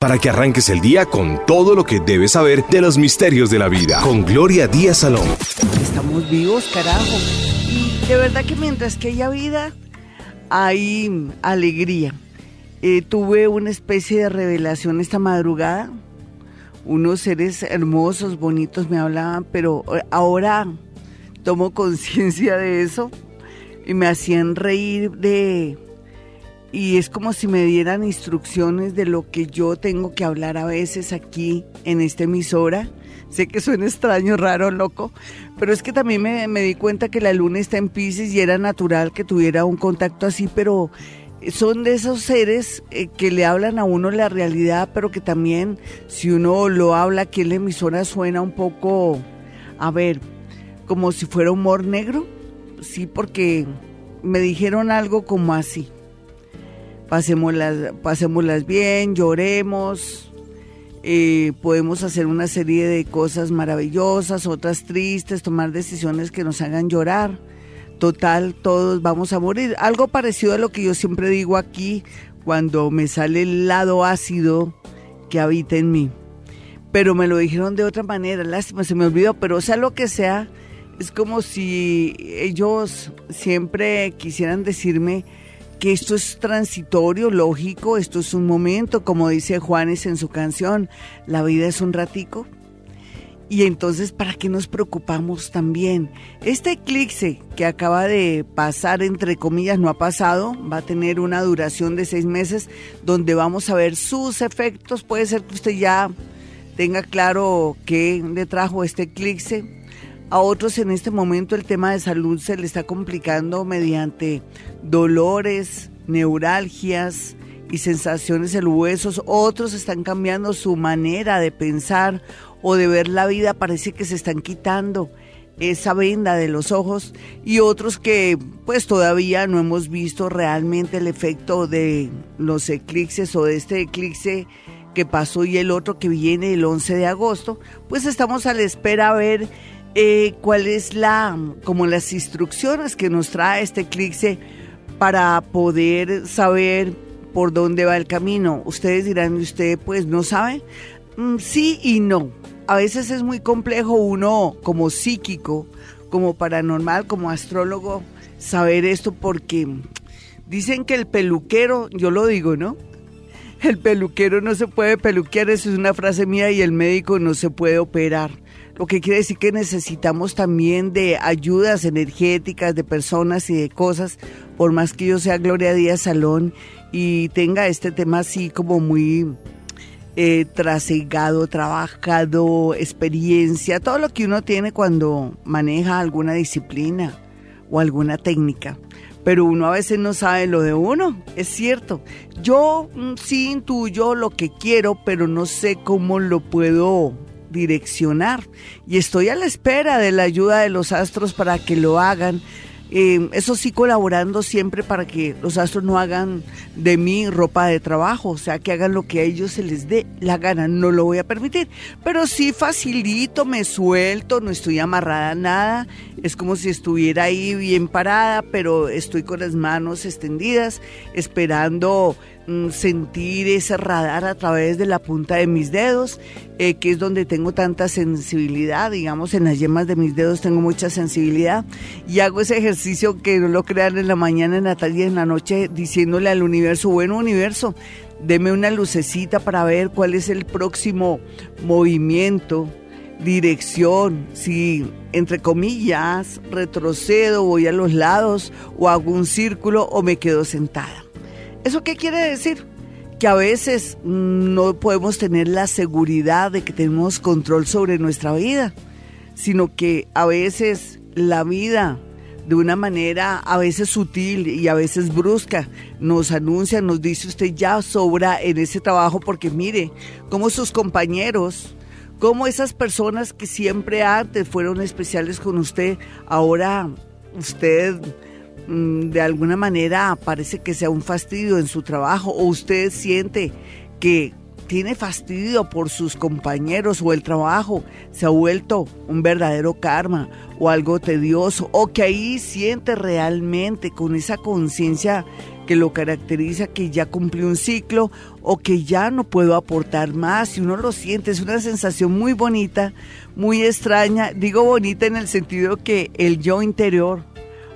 para que arranques el día con todo lo que debes saber de los misterios de la vida. Con Gloria Díaz Salón. Estamos vivos, carajo. Y de verdad que mientras que haya vida, hay alegría. Eh, tuve una especie de revelación esta madrugada. Unos seres hermosos, bonitos me hablaban, pero eh, ahora tomo conciencia de eso y me hacían reír de y es como si me dieran instrucciones de lo que yo tengo que hablar a veces aquí en esta emisora. Sé que suena extraño, raro, loco, pero es que también me, di cuenta que la luna está en Pisces y era natural que tuviera un contacto así, pero son de esos seres eh, que le hablan a uno la realidad, pero que también si uno lo habla aquí en la emisora suena un poco, a ver, como si fuera humor negro. Sí, porque me dijeron algo como así pasémoslas, bien, lloremos, eh, podemos hacer una serie de cosas maravillosas, otras tristes, tomar decisiones que nos hagan llorar. Total, todos vamos a morir. Algo parecido a lo que yo siempre digo aquí cuando me sale el lado ácido que habita en mí. Pero me lo dijeron de otra manera, lástima, se me olvidó, pero sea lo que sea, es como si ellos siempre quisieran decirme que esto es transitorio, lógico, esto es un momento, como dice Juanes en su canción, la vida es un ratico. Y entonces, ¿para qué nos preocupamos también? Este eclipse que acaba de pasar, entre comillas, no ha pasado, va a tener una duración de seis meses donde vamos a ver sus efectos. Puede ser que usted ya tenga claro qué le trajo este eclipse, a otros en este momento el tema de salud se le está complicando mediante dolores, neuralgias y sensaciones en huesos. Otros están cambiando su manera de pensar o de ver la vida. Parece que se están quitando esa venda de los ojos y otros que pues todavía no hemos visto realmente el efecto de los eclipses o de este eclipse que pasó y el otro que viene el 11 de agosto, pues estamos a la espera a ver eh, cuál es la, como las instrucciones que nos trae este eclipse para poder saber por dónde va el camino. Ustedes dirán, ¿usted pues no sabe? Mm, sí y no. A veces es muy complejo uno como psíquico, como paranormal, como astrólogo, saber esto porque dicen que el peluquero, yo lo digo, ¿no? El peluquero no se puede peluquear, eso es una frase mía, y el médico no se puede operar lo que quiere decir que necesitamos también de ayudas energéticas de personas y de cosas, por más que yo sea Gloria Díaz Salón y tenga este tema así como muy eh, trasegado, trabajado, experiencia, todo lo que uno tiene cuando maneja alguna disciplina o alguna técnica. Pero uno a veces no sabe lo de uno, es cierto. Yo mm, sí intuyo lo que quiero, pero no sé cómo lo puedo direccionar. Y estoy a la espera de la ayuda de los astros para que lo hagan. Eh, eso sí colaborando siempre para que los astros no hagan de mí ropa de trabajo, o sea, que hagan lo que a ellos se les dé la gana, no lo voy a permitir, pero sí facilito, me suelto, no estoy amarrada a nada, es como si estuviera ahí bien parada, pero estoy con las manos extendidas, esperando sentir ese radar a través de la punta de mis dedos, eh, que es donde tengo tanta sensibilidad, digamos, en las yemas de mis dedos tengo mucha sensibilidad y hago ese ejercicio que no lo crean en la mañana, en la tarde y en la noche, diciéndole al universo, bueno universo, deme una lucecita para ver cuál es el próximo movimiento, dirección, si entre comillas retrocedo, voy a los lados o hago un círculo o me quedo sentada. ¿Eso qué quiere decir? Que a veces no podemos tener la seguridad de que tenemos control sobre nuestra vida, sino que a veces la vida de una manera a veces sutil y a veces brusca. Nos anuncia, nos dice usted ya sobra en ese trabajo porque mire cómo sus compañeros, cómo esas personas que siempre antes fueron especiales con usted, ahora usted de alguna manera parece que sea un fastidio en su trabajo o usted siente que tiene fastidio por sus compañeros o el trabajo se ha vuelto un verdadero karma o algo tedioso o que ahí siente realmente con esa conciencia que lo caracteriza, que ya cumplió un ciclo o que ya no puedo aportar más. Y uno lo siente, es una sensación muy bonita, muy extraña. Digo bonita en el sentido que el yo interior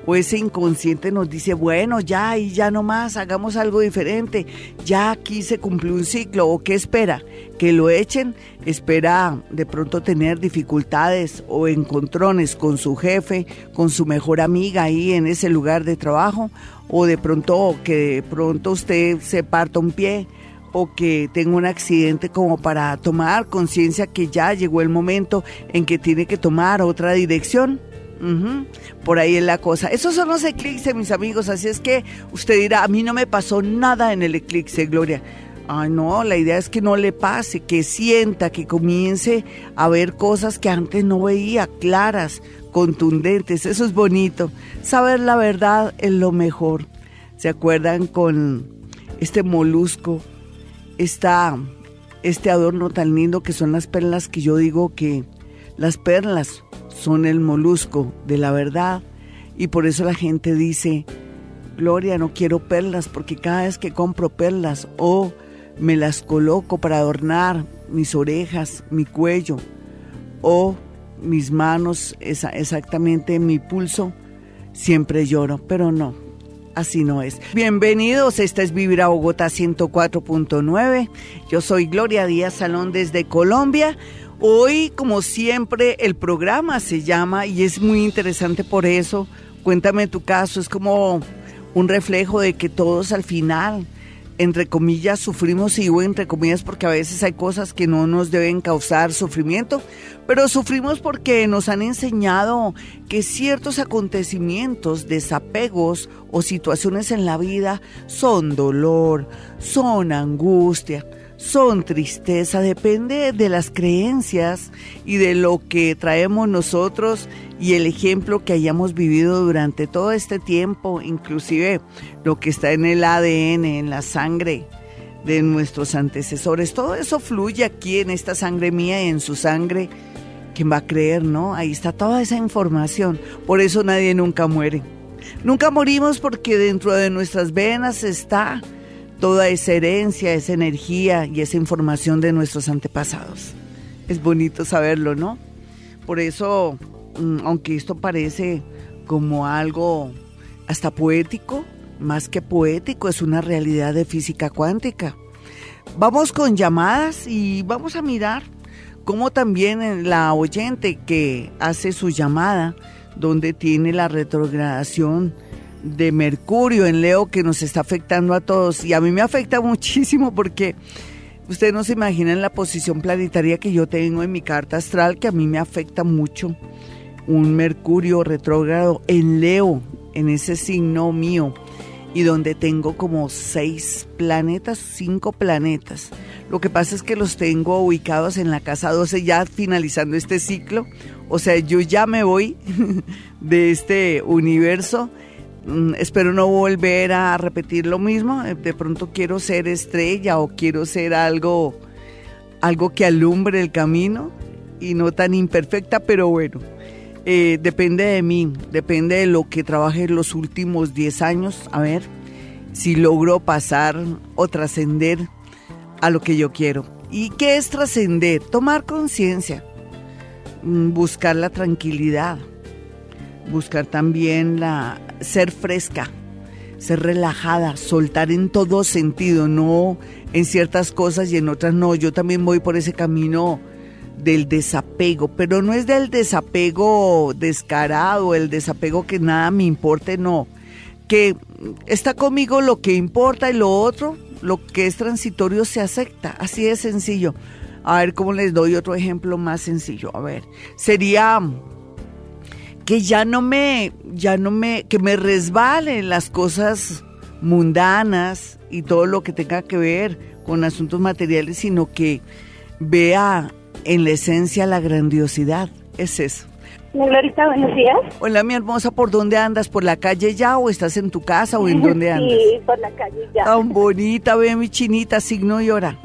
o ese inconsciente nos dice, bueno, ya y ya no más, hagamos algo diferente, ya aquí se cumplió un ciclo, o qué espera, que lo echen, espera de pronto tener dificultades o encontrones con su jefe, con su mejor amiga ahí en ese lugar de trabajo, o de pronto que de pronto usted se parta un pie o que tenga un accidente como para tomar conciencia que ya llegó el momento en que tiene que tomar otra dirección por ahí es la cosa. Esos son los eclipses, mis amigos. Así es que usted dirá, a mí no me pasó nada en el eclipse, Gloria. Ay, no, la idea es que no le pase, que sienta, que comience a ver cosas que antes no veía, claras, contundentes. Eso es bonito. Saber la verdad es lo mejor. ¿Se acuerdan con este molusco? Está este adorno tan lindo que son las perlas que yo digo que las perlas son el molusco de la verdad y por eso la gente dice, Gloria, no quiero perlas porque cada vez que compro perlas o me las coloco para adornar mis orejas, mi cuello o mis manos, exactamente mi pulso, siempre lloro, pero no, así no es. Bienvenidos, esta es Vivir a Bogotá 104.9. Yo soy Gloria Díaz Salón desde Colombia. Hoy, como siempre, el programa se llama y es muy interesante por eso. Cuéntame tu caso, es como un reflejo de que todos al final, entre comillas, sufrimos, y digo entre comillas porque a veces hay cosas que no nos deben causar sufrimiento, pero sufrimos porque nos han enseñado que ciertos acontecimientos, desapegos o situaciones en la vida son dolor, son angustia son tristeza, depende de las creencias y de lo que traemos nosotros y el ejemplo que hayamos vivido durante todo este tiempo, inclusive lo que está en el ADN, en la sangre de nuestros antecesores. Todo eso fluye aquí en esta sangre mía y en su sangre. ¿Quién va a creer, no? Ahí está toda esa información. Por eso nadie nunca muere. Nunca morimos porque dentro de nuestras venas está toda esa herencia, esa energía y esa información de nuestros antepasados. Es bonito saberlo, ¿no? Por eso, mm, aunque esto parece como algo hasta poético, más que poético, es una realidad de física cuántica. Vamos con llamadas y vamos a mirar cómo también la oyente que hace su llamada, donde tiene la retrogradación de Mercurio en Leo que nos está afectando a todos y a mí me afecta muchísimo porque ustedes no se imaginan la posición planetaria que yo tengo en mi carta astral que a mí me afecta mucho. Un Mercurio retrógrado en Leo, en ese signo mío y donde tengo como seis planetas, cinco planetas. Lo que pasa es que los tengo ubicados en la casa 12 ya finalizando este ciclo. O sea, yo ya me voy de este universo espero no volver a repetir lo mismo. Eh, de pronto quiero ser estrella o quiero ser algo, algo que alumbre el camino y no tan imperfecta, pero bueno, eh, depende de mí, depende de lo que trabaje los últimos 10 años. A ver si logro pasar o trascender a lo que yo quiero. ¿Y qué es trascender? Tomar conciencia, mm, buscar la tranquilidad buscar también la ser fresca, ser relajada, soltar en todo sentido, no en ciertas cosas y en otras no. Yo también voy por ese camino del desapego, pero no es del desapego descarado, el desapego que nada me importe, no. Que está conmigo lo que importa y lo otro, lo que es transitorio se acepta, así de sencillo. A ver cómo les doy otro ejemplo más sencillo. A ver, sería que ya no me, ya no me, que me resbalen las cosas mundanas y todo lo que tenga que ver con asuntos materiales, sino que vea en la esencia la grandiosidad. Es eso. Glorita, buenos días. Hola, mi hermosa, ¿por dónde andas? ¿Por la calle ya o estás en tu casa o en dónde andas? Sí, por la calle ya. Tan bonita, ve mi chinita, signo y hora.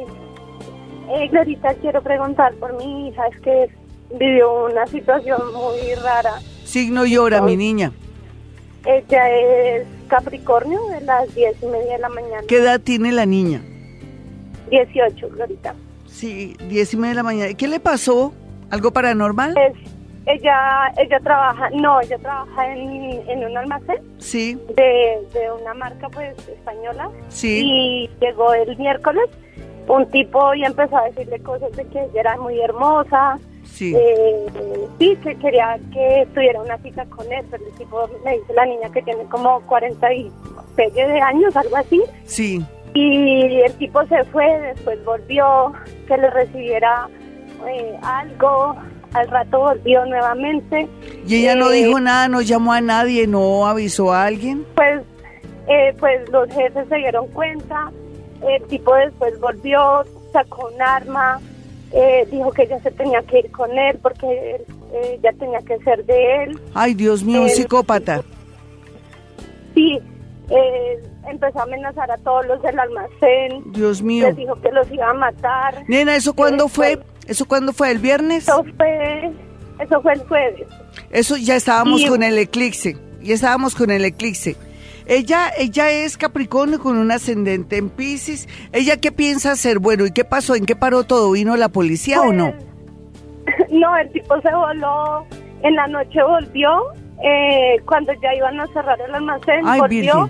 Eh, Glorita, quiero preguntar por mi hija, es que vivió una situación muy rara Signo y hora, mi niña. Ella es Capricornio de las diez y media de la mañana. ¿Qué edad tiene la niña? 18, Glorita. Sí, diez y media de la mañana. ¿Qué le pasó? ¿Algo paranormal? Es, ella, ella trabaja, no, ella trabaja en, en un almacén Sí, de, de una marca pues española. sí. Y llegó el miércoles un tipo y empezó a decirle cosas de que ella era muy hermosa. Sí. Eh, sí, que quería que tuviera una cita con él, pero el tipo me dice la niña que tiene como 40 y de años, algo así. Sí. Y el tipo se fue, después volvió, que le recibiera eh, algo, al rato volvió nuevamente. ¿Y ella no Eh, dijo nada, no llamó a nadie, no avisó a alguien? Pues, eh, pues los jefes se dieron cuenta, el tipo después volvió, sacó un arma, eh, dijo que ella se tenía que ir con él porque eh, ya tenía que ser de él. Ay, Dios mío, un psicópata. Sí, eh, empezó a amenazar a todos los del almacén, Dios mío. les dijo que los iba a matar. Nena, ¿eso cuándo Eh, fue? pues, ¿Eso cuándo fue? ¿El viernes? Eso fue, eso fue el jueves. Eso ya estábamos con el eclipse. Ya estábamos con el eclipse. Ella, ella es Capricornio con un ascendente en Pisces. ¿Ella qué piensa hacer? Bueno, ¿y qué pasó? ¿En qué paró todo? ¿Vino la policía o no? Pues, No, el tipo se voló, en la noche volvió, eh, cuando ya iban a cerrar el almacén, Ay, volvió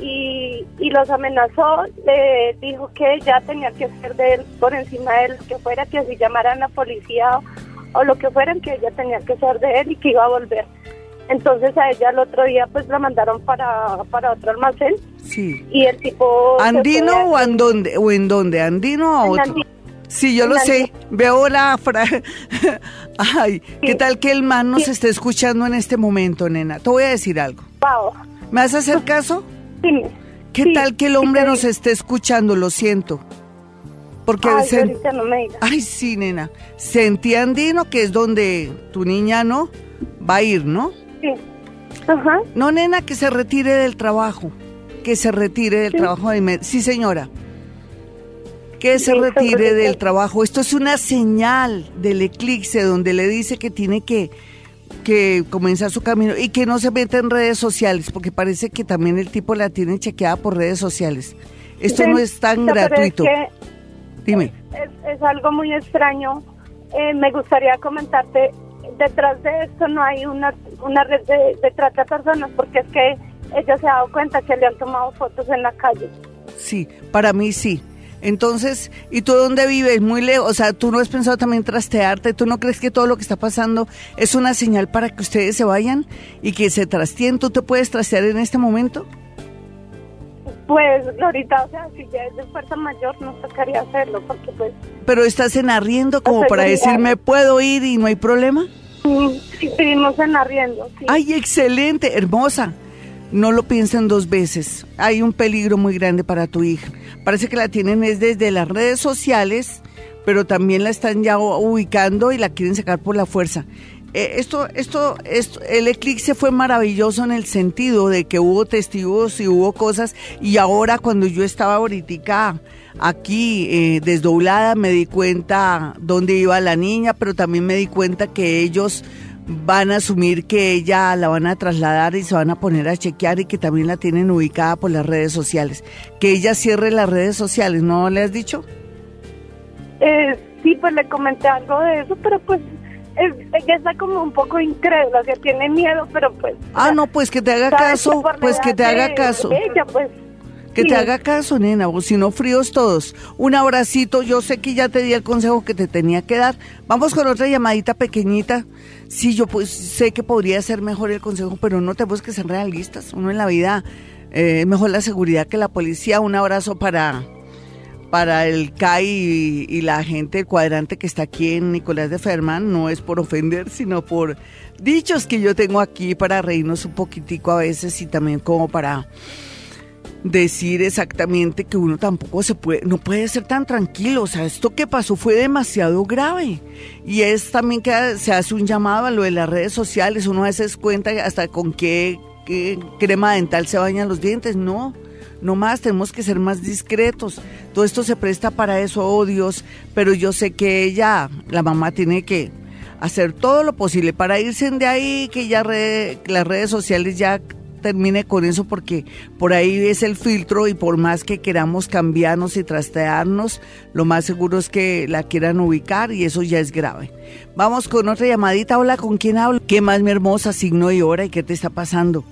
y, y los amenazó, le dijo que ya tenía que ser de él por encima de él, que fuera, que si llamaran a policía o, o lo que fueran, que ella tenía que ser de él y que iba a volver. Entonces a ella el otro día pues la mandaron para, para otro almacén Sí. y el tipo... ¿Andino o en dónde? ¿O en dónde? ¿Andino o otro? Andino. Sí, yo lo sé. Veo la fra... Ay, ¿qué Sí. tal que el man nos Sí. esté escuchando en este momento, nena? Te voy a decir algo. ¿Me vas a hacer caso? dime. ¿Qué Sí, tal que el sí hombre nos esté escuchando? Lo siento. Porque Ay, se- no me. Ay, sí, nena. Sentí andino, que es donde tu niña no va a ir, ¿no? Sí. Ajá. No, nena, que se retire del trabajo. Que se retire del Sí. trabajo de. Sí, señora. Que se retire del trabajo. Esto es una señal del eclipse donde le dice que tiene que, que comenzar su camino y que no se meta en redes sociales, porque parece que también el tipo la tiene chequeada por redes sociales. Esto Sí, no es tan es gratuito. que Dime. Es, es algo muy extraño. Eh, me gustaría comentarte, detrás de esto no hay una, una red de, de trata de personas, porque es que ella se ha dado cuenta que le han tomado fotos en la calle. Sí, para mí sí. Entonces, ¿y tú dónde vives? Muy lejos. O sea, ¿tú no has pensado también trastearte? ¿Tú no crees que todo lo que está pasando es una señal para que ustedes se vayan y que se trasteen? ¿Tú te puedes trastear en este momento? Pues, Glorita, o sea, si ya es de fuerza mayor, nos tocaría hacerlo, porque pues, Pero estás en arriendo como para seguridad. decir, ¿me puedo ir y no hay problema? Vivimos en arriendo, sí. ¡Ay, excelente! Hermosa. No lo piensen dos veces. Hay un peligro muy grande para tu hija. Parece que la tienen es desde las redes sociales, pero también la están ya ubicando y la quieren sacar por la fuerza. Eh, esto, esto, esto, el eclipse fue maravilloso en el sentido de que hubo testigos y hubo cosas y ahora cuando yo estaba ahorita aquí eh, desdoblada me di cuenta dónde iba la niña, pero también me di cuenta que ellos van a asumir que ella la van a trasladar y se van a poner a chequear y que también la tienen ubicada por las redes sociales. Que ella cierre las redes sociales, ¿no le has dicho? Eh, sí, pues le comenté algo de eso, pero pues es- ella está como un poco incrédula, o sea, tiene miedo, pero pues... Ah, no, pues que te haga caso, pues que te haga caso. Ella, pues... Que te haga caso, nena, o si no, fríos todos. Un abracito, yo sé que ya te di el consejo que te tenía que dar. Vamos con otra llamadita pequeñita. Sí, yo pues sé que podría ser mejor el consejo, pero no tenemos que ser realistas. Uno en la vida eh, es mejor la seguridad que la policía. Un abrazo para, para el CAI y, y la gente del cuadrante que está aquí en Nicolás de Ferman. No es por ofender, sino por dichos que yo tengo aquí para reírnos un poquitico a veces y también como para decir exactamente que uno tampoco se puede, no puede ser tan tranquilo. O sea, esto que pasó fue demasiado grave. Y es también que se hace un llamado a lo de las redes sociales. Uno a veces cuenta hasta con qué, crema dental se bañan los dientes. No, no más, tenemos que ser más discretos. Todo esto se presta para eso, oh Dios. Pero yo sé que ella, la mamá, tiene que hacer todo lo posible para irse de ahí, que ya re- las redes sociales ya termine con eso porque por ahí es el filtro y por más que queramos cambiarnos y trastearnos, lo más seguro es que la quieran ubicar y eso ya es grave. Vamos con otra llamadita. Hola, ¿con quién hablo? ¿Qué más, mi hermosa? Signo y hora y qué te está pasando?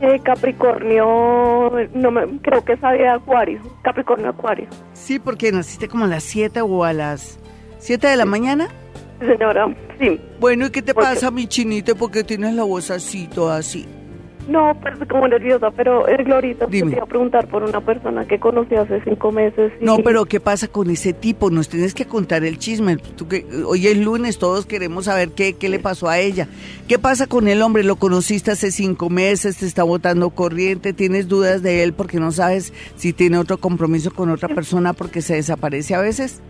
Eh, Capricornio, no me, creo que es de Acuario, Capricornio Acuario. Sí, porque naciste como a las 7 o a las 7 de la mañana. Señora, sí. Bueno, ¿y qué te pasa, mi chinito? porque tienes la voz así, toda así? No, como nerviosa, pero es Glorita, te iba a preguntar por una persona que conocí hace cinco meses. No, pero ¿qué pasa con ese tipo? Nos tienes que contar el chisme. Tú que, hoy es lunes, todos queremos saber qué, qué le pasó a ella. ¿Qué pasa con el hombre? Lo conociste hace cinco meses, te está botando corriente, tienes dudas de él porque no sabes si tiene otro compromiso con otra persona porque se desaparece a veces.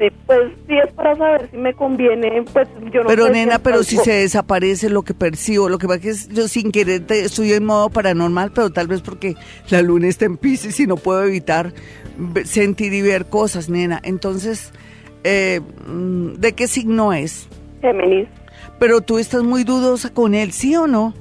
Este, pues sí es para saber si me conviene, pues yo no Pero nena, pero si se desaparece lo que percibo, lo que pasa es que yo sin querer estoy en modo paranormal, pero tal vez porque la luna está en Pisces y no puedo evitar sentir y ver cosas, nena. Entonces, eh, mm, ¿de qué signo es? Géminis. Pero tú estás muy dudosa con él, ¿sí o no?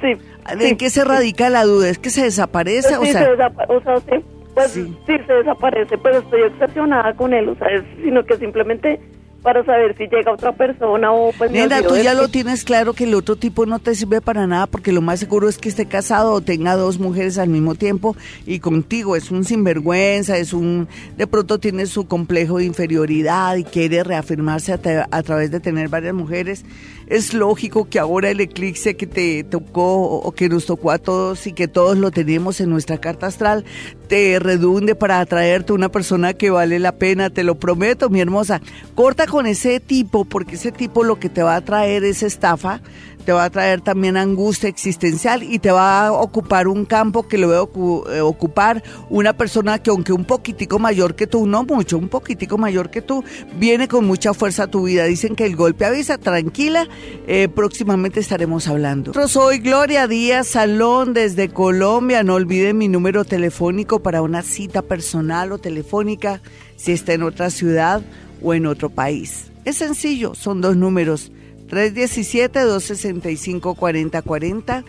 Sí. ¿En qué se radica la duda? ¿Es que se desaparece? Pues o, sea, o sea, sí pues sí. se desaparece, pero estoy obsesionada con él, o sea, sino que simplemente para saber si llega otra persona o pues... Nena, tú ya lo tienes claro que el otro tipo no te sirve para nada porque lo más seguro es que esté casado o tenga dos mujeres al mismo tiempo y contigo es un sinvergüenza, es un... De pronto tiene su complejo de inferioridad y quiere reafirmarse a, a través de tener varias mujeres es lógico que ahora el eclipse que te tocó o que nos tocó a todos y que todos lo tenemos en nuestra carta astral te redunde para atraerte una persona que vale la pena, te lo prometo, mi hermosa. Corta con ese tipo porque ese tipo lo que te va a traer es estafa, te va a traer también angustia existencial y te va a ocupar un campo que lo va a eh, ocupar una persona que aunque un poquitico mayor que tú, no mucho, un poquitico mayor que tú, viene con mucha fuerza a tu vida. Dicen que el golpe avisa, tranquila, eh, próximamente estaremos hablando. Yo soy Gloria Díaz Salón desde Colombia, no olviden mi número telefónico para una cita personal o telefónica si está en otra ciudad o en otro país. Es sencillo, son dos números 317-265-4040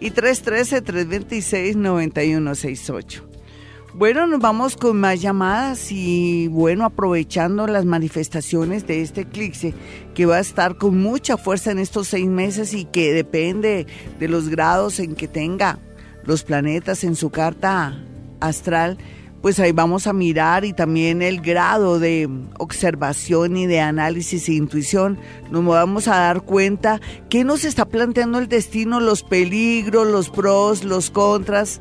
y 313-326-9168. Bueno, nos vamos con más llamadas y bueno, aprovechando las manifestaciones de este eclipse que va a estar con mucha fuerza en estos seis meses y que depende de los grados en que tenga los planetas en su carta astral pues ahí vamos a mirar y también el grado de observación y de análisis e intuición, nos vamos a dar cuenta que nos está planteando el destino, los peligros, los pros, los contras.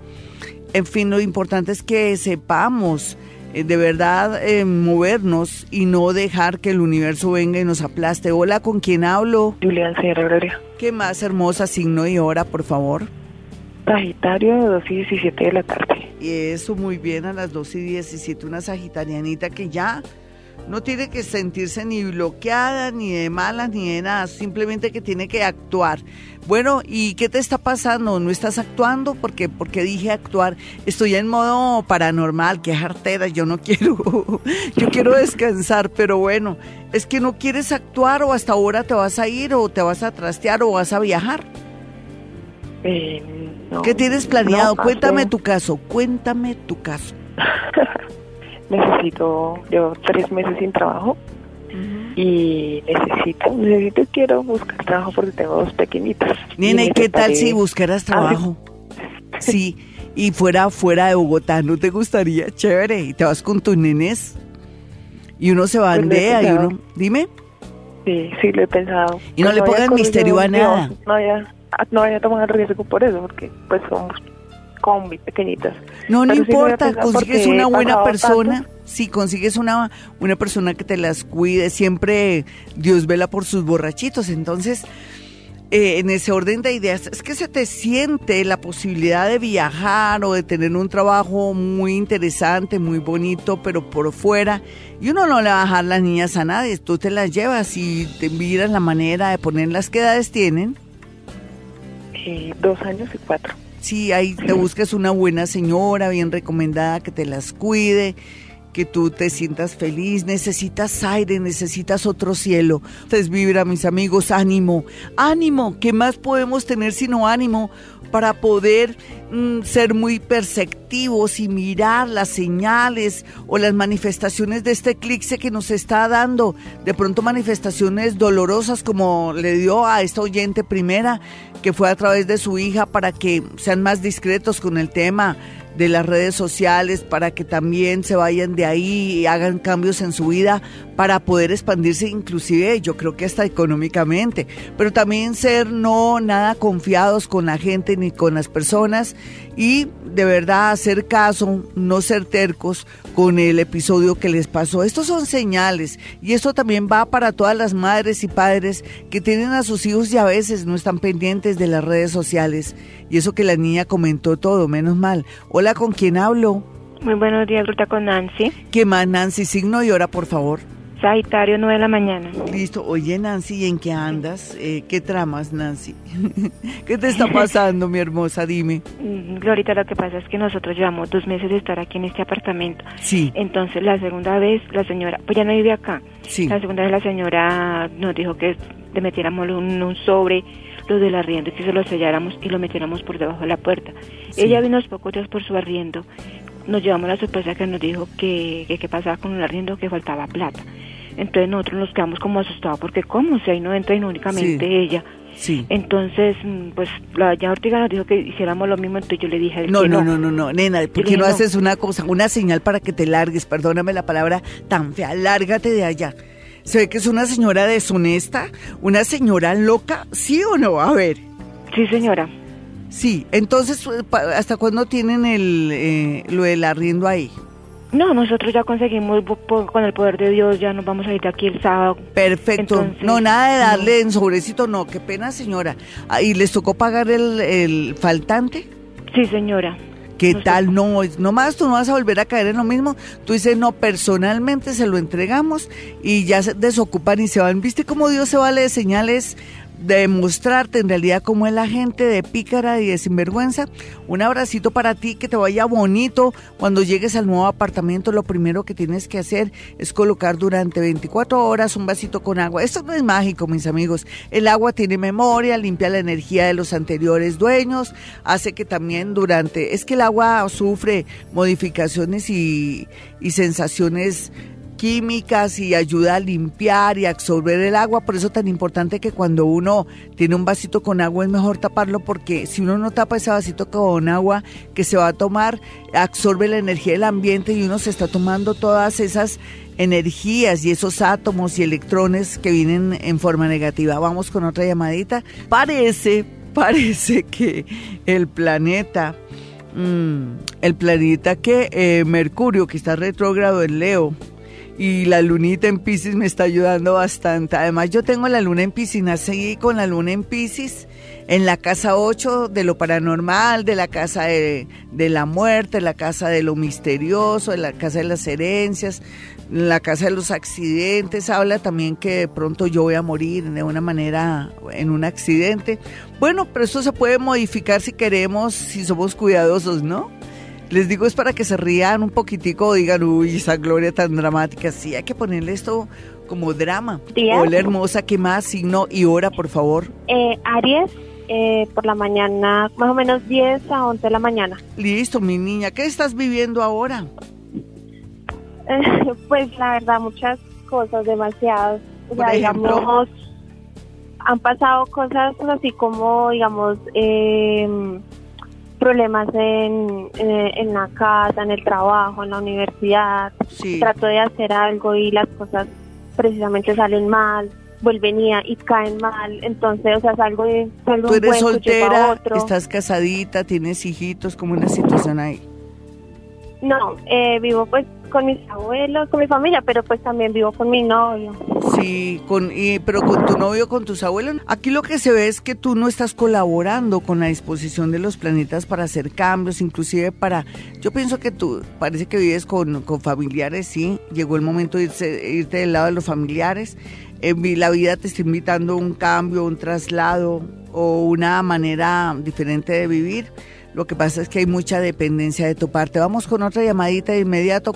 En fin, lo importante es que sepamos eh, de verdad eh, movernos y no dejar que el universo venga y nos aplaste. Hola, ¿con quién hablo? Julián señora Gloria. ¿Qué más hermosa signo y hora, por favor? Sagitario, 2 y 17 de la tarde. Y eso muy bien a las 2 y 17, una sagitarianita que ya no tiene que sentirse ni bloqueada, ni de malas, ni de nada, simplemente que tiene que actuar. Bueno, ¿y qué te está pasando? ¿No estás actuando? Porque, porque dije actuar. Estoy en modo paranormal, que artera, yo no quiero, yo quiero descansar, pero bueno, es que no quieres actuar o hasta ahora te vas a ir o te vas a trastear o vas a viajar. Eh, ¿Qué tienes planeado? cuéntame tu caso, cuéntame tu caso. necesito, yo tres meses sin trabajo y necesito, necesito, quiero buscar trabajo porque tengo dos pequeñitas. Nene, ¿qué tal si buscaras trabajo? Sí, y fuera fuera de Bogotá, ¿no te gustaría? Chévere, y te vas con tus nenes y uno se pues bandea y uno, dime. Sí, sí, lo he pensado. Y no, le pongan misterio a nada. No, ya no vaya a tomar el riesgo por eso, porque pues somos como muy pequeñitas. No, no importa, consigues una buena persona. Si consigues una, una persona que te las cuide, siempre Dios vela por sus borrachitos. Entonces, eh, en ese orden de ideas, es que se te siente la posibilidad de viajar o de tener un trabajo muy interesante, muy bonito, pero por fuera. Y uno no le va a dejar las niñas a nadie, tú te las llevas y te miras la manera de ponerlas. ¿Qué edades tienen? Dos años y cuatro. Sí, ahí te buscas una buena señora, bien recomendada, que te las cuide que tú te sientas feliz, necesitas aire, necesitas otro cielo. Entonces vibra, mis amigos, ánimo, ánimo, ¿qué más podemos tener sino ánimo para poder mm, ser muy perceptivos y mirar las señales o las manifestaciones de este eclipse que nos está dando? De pronto manifestaciones dolorosas como le dio a esta oyente primera, que fue a través de su hija para que sean más discretos con el tema de las redes sociales para que también se vayan de ahí y hagan cambios en su vida para poder expandirse inclusive yo creo que hasta económicamente, pero también ser no nada confiados con la gente ni con las personas y de verdad hacer caso, no ser tercos con el episodio que les pasó. Estos son señales y esto también va para todas las madres y padres que tienen a sus hijos y a veces no están pendientes de las redes sociales. Y eso que la niña comentó todo, menos mal. Hola, ¿con quién hablo? Muy buenos días, Ruta, con Nancy. ¿Qué más, Nancy? Signo y hora, por favor. Sagitario, 9 de la mañana. Listo. Oye, Nancy, ¿y en qué andas? Eh, ¿Qué tramas, Nancy? ¿Qué te está pasando, mi hermosa? Dime. Mm, Glorita, lo que pasa es que nosotros llevamos dos meses de estar aquí en este apartamento. Sí. Entonces, la segunda vez, la señora, pues ya no vive acá. Sí. La segunda vez la señora nos dijo que le metiéramos un, un sobre, lo del arriendo, y que se lo selláramos y lo metiéramos por debajo de la puerta. Sí. Ella vino unos pocos días por su arriendo. Nos llevamos la sorpresa que nos dijo que qué pasaba con el arriendo, que faltaba plata. Entonces nosotros nos quedamos como asustados porque cómo si ahí no entra y no únicamente Sí. ella. Sí. Entonces, mm, pues la doña Ortiga nos dijo que hiciéramos lo mismo, entonces yo le dije No, que no, no, no, no, nena, ¿por qué no no. haces una cosa, una señal para que te largues? Perdóname la palabra tan fea, lárgate de allá. ¿Se ve que es una señora deshonesta? ¿Una señora loca? ¿Sí o no? A ver. Sí, señora. Sí, entonces, pa- ¿hasta cuándo tienen el, eh, lo del arriendo ahí? No, nosotros ya conseguimos con el poder de Dios, ya nos vamos a ir de aquí el sábado. Perfecto. Entonces, no, nada de darle no. en sobrecito, no. Qué pena, señora. Ah, ¿Y les tocó pagar el, el faltante? Sí, señora. ¿Qué tal? No, es- no más, tú no vas a volver a caer en lo mismo. Tú dices, no, personalmente se lo entregamos y ya se desocupan y se van. ¿Viste cómo Dios se vale de señales? De mostrarte en realidad cómo es la gente de pícara y de sinvergüenza. Un abracito para ti, que te vaya bonito. Cuando llegues al nuevo apartamento, lo primero que tienes que hacer es colocar durante 24 horas un vasito con agua. Esto no es mágico, mis amigos. El agua tiene memoria, limpia la energía de los anteriores dueños, hace que también durante... Es que el agua sufre modificaciones y, y sensaciones químicas y ayuda a limpiar y absorber el agua, por eso tan importante que cuando uno tiene un vasito con agua es mejor taparlo porque si uno no tapa ese vasito con agua que se va a tomar, absorbe la energía del ambiente y uno se está tomando todas esas energías y esos átomos y electrones que vienen en forma negativa. Vamos con otra llamadita. Parece, parece que el planeta, mm, el planeta que eh, Mercurio, que está retrógrado en Leo, y la lunita en Pisces me está ayudando bastante. Además, yo tengo la luna en Pisces, nací con la luna en Pisces, en la casa 8 de lo paranormal, de la casa de, de la muerte, la casa de lo misterioso, de la casa de las herencias, la casa de los accidentes. Habla también que de pronto yo voy a morir de una manera en un accidente. Bueno, pero eso se puede modificar si queremos, si somos cuidadosos, ¿no? Les digo es para que se rían un poquitico digan, uy, esa gloria tan dramática. Sí, hay que ponerle esto como drama. Hola hermosa, ¿qué más? Signo y hora, por favor. Eh, Aries, eh, por la mañana, más o menos 10 a 11 de la mañana. Listo, mi niña. ¿Qué estás viviendo ahora? Eh, pues la verdad, muchas cosas, demasiadas. O sea, ejemplo. digamos, han pasado cosas así como, digamos, eh, problemas en, en, en la casa, en el trabajo, en la universidad. Sí. Trato de hacer algo y las cosas precisamente salen mal, vuelven y, caen mal. Entonces, o sea, salgo de, salgo Tú un eres llego a soltera, otro. estás casadita, tienes hijitos, ¿cómo es la situación ahí? No, eh, vivo pues con mis abuelos, con mi familia, pero pues también vivo con mi novio. Sí, con, y, pero con tu novio, con tus abuelos. Aquí lo que se ve es que tú no estás colaborando con la disposición de los planetas para hacer cambios, inclusive para... Yo pienso que tú parece que vives con, con familiares, sí. Llegó el momento de irse- irte del lado de los familiares. Eh, vi- la vida te está invitando a un cambio, un traslado o una manera diferente de vivir. Lo que pasa es que hay mucha dependencia de tu parte. Vamos con otra llamadita de inmediato.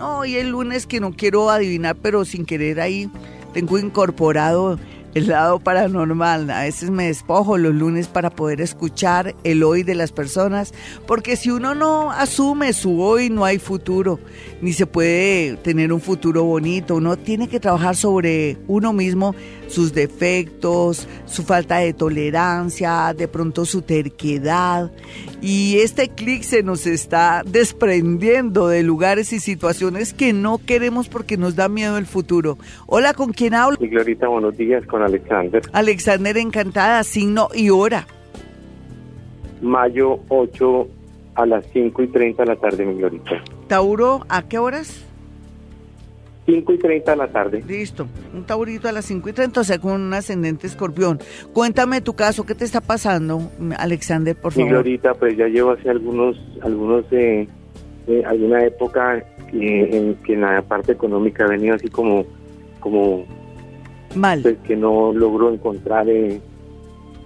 No, y el lunes que no quiero adivinar, pero sin querer ahí tengo incorporado el lado paranormal. A veces me despojo los lunes para poder escuchar el hoy de las personas, porque si uno no asume su hoy, no hay futuro, ni se puede tener un futuro bonito. Uno tiene que trabajar sobre uno mismo, sus defectos, su falta de tolerancia, de pronto su terquedad. Y este clic se nos está desprendiendo de lugares y situaciones que no queremos porque nos da miedo el futuro. Hola, ¿con quién hablo? Mi Glorita, buenos días, Alexander. Alexander, encantada, signo y hora. Mayo 8 a las 5 y 30 de la tarde, mi Glorita. Tauro, ¿a qué horas? 5 y 30 de la tarde. Listo, un taurito a las 5 y 30, o sea, con un ascendente escorpión. Cuéntame tu caso, ¿qué te está pasando, Alexander, por Mi favor? Glorita, pues ya llevo hace algunos, algunos, eh, eh, alguna época que en, que en la parte económica he venido así como, como, Mal, pues que no logro encontrar eh,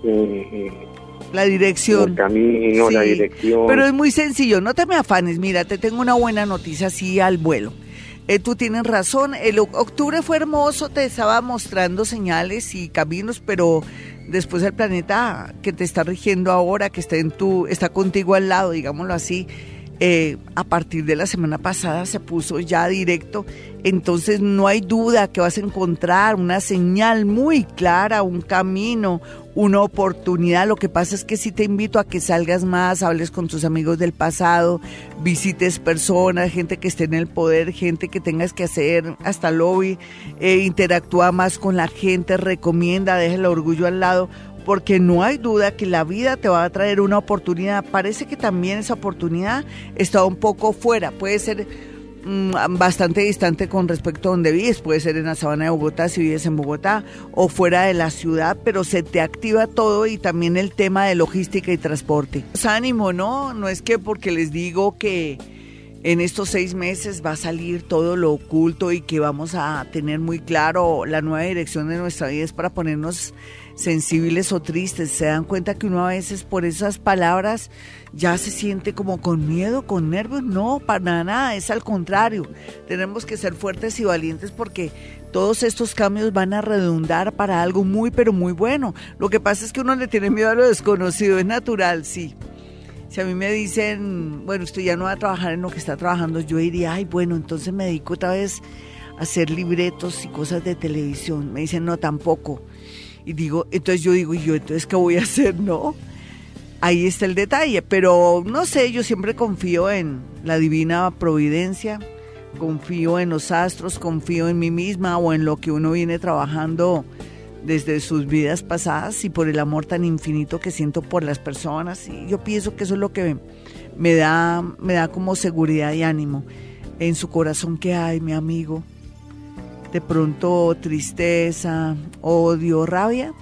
eh, eh, la el dirección. camino, la Sí, dirección. Pero es muy sencillo, no te me afanes, mira, te tengo una buena noticia así al vuelo. Eh, tú tienes razón, el octubre fue hermoso, te estaba mostrando señales y caminos, pero después el planeta que te está rigiendo ahora, que está en tu, está contigo al lado, digámoslo así, eh, a partir de la semana pasada se puso ya directo, entonces no hay duda que vas a encontrar una señal muy clara, un camino, una oportunidad. Lo que pasa es que sí te invito a que salgas más, hables con tus amigos del pasado, visites personas, gente que esté en el poder, gente que tengas que hacer hasta lobby, eh, interactúa más con la gente, recomienda, deja el orgullo al lado, porque no hay duda que la vida te va a traer una oportunidad. Parece que también esa oportunidad está un poco fuera, puede ser mm, bastante distante con respecto a donde vives, puede ser en la sabana de Bogotá si vives en Bogotá o fuera de la ciudad, pero se te activa todo y también el tema de logística y transporte. Pues ánimo, ¿no? No es que porque les digo que en estos seis meses va a salir todo lo oculto y que vamos a tener muy claro la nueva dirección de nuestra vida es para ponernos sensibles o tristes. Se dan cuenta que uno a veces por esas palabras ya se siente como con miedo, con nervios. No, para nada, es al contrario. Tenemos que ser fuertes y valientes porque todos estos cambios van a redundar para algo muy, pero muy bueno. Lo que pasa es que uno le tiene miedo a lo desconocido, es natural, sí. Si a mí me dicen, bueno, usted ya no va a trabajar en lo que está trabajando, yo diría, ay, bueno, entonces me dedico otra vez a hacer libretos y cosas de televisión. Me dicen, no, tampoco. Y digo, entonces yo digo, ¿y yo entonces qué voy a hacer? No. Ahí está el detalle, pero no sé, yo siempre confío en la divina providencia, confío en los astros, confío en mí misma o en lo que uno viene trabajando desde sus vidas pasadas y por el amor tan infinito que siento por las personas. Y yo pienso que eso es lo que me da, me da como seguridad y ánimo. En su corazón que hay, mi amigo. De pronto tristeza, odio, rabia.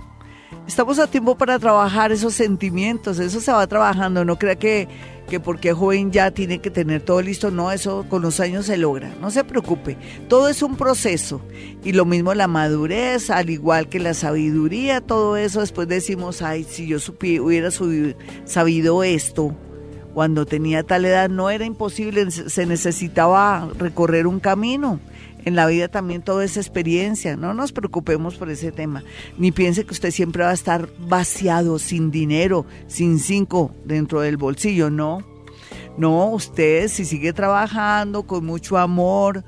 Estamos a tiempo para trabajar esos sentimientos, eso se va trabajando, no crea que, que porque joven ya tiene que tener todo listo, no, eso con los años se logra, no se preocupe, todo es un proceso y lo mismo la madurez, al igual que la sabiduría, todo eso después decimos, ay, si yo hubiera subi- sabido esto cuando tenía tal edad, no era imposible, se necesitaba recorrer un camino. En la vida también todo es experiencia, no nos preocupemos por ese tema, ni piense que usted siempre va a estar vaciado, sin dinero, sin cinco dentro del bolsillo, no. No, usted si sigue trabajando con mucho amor,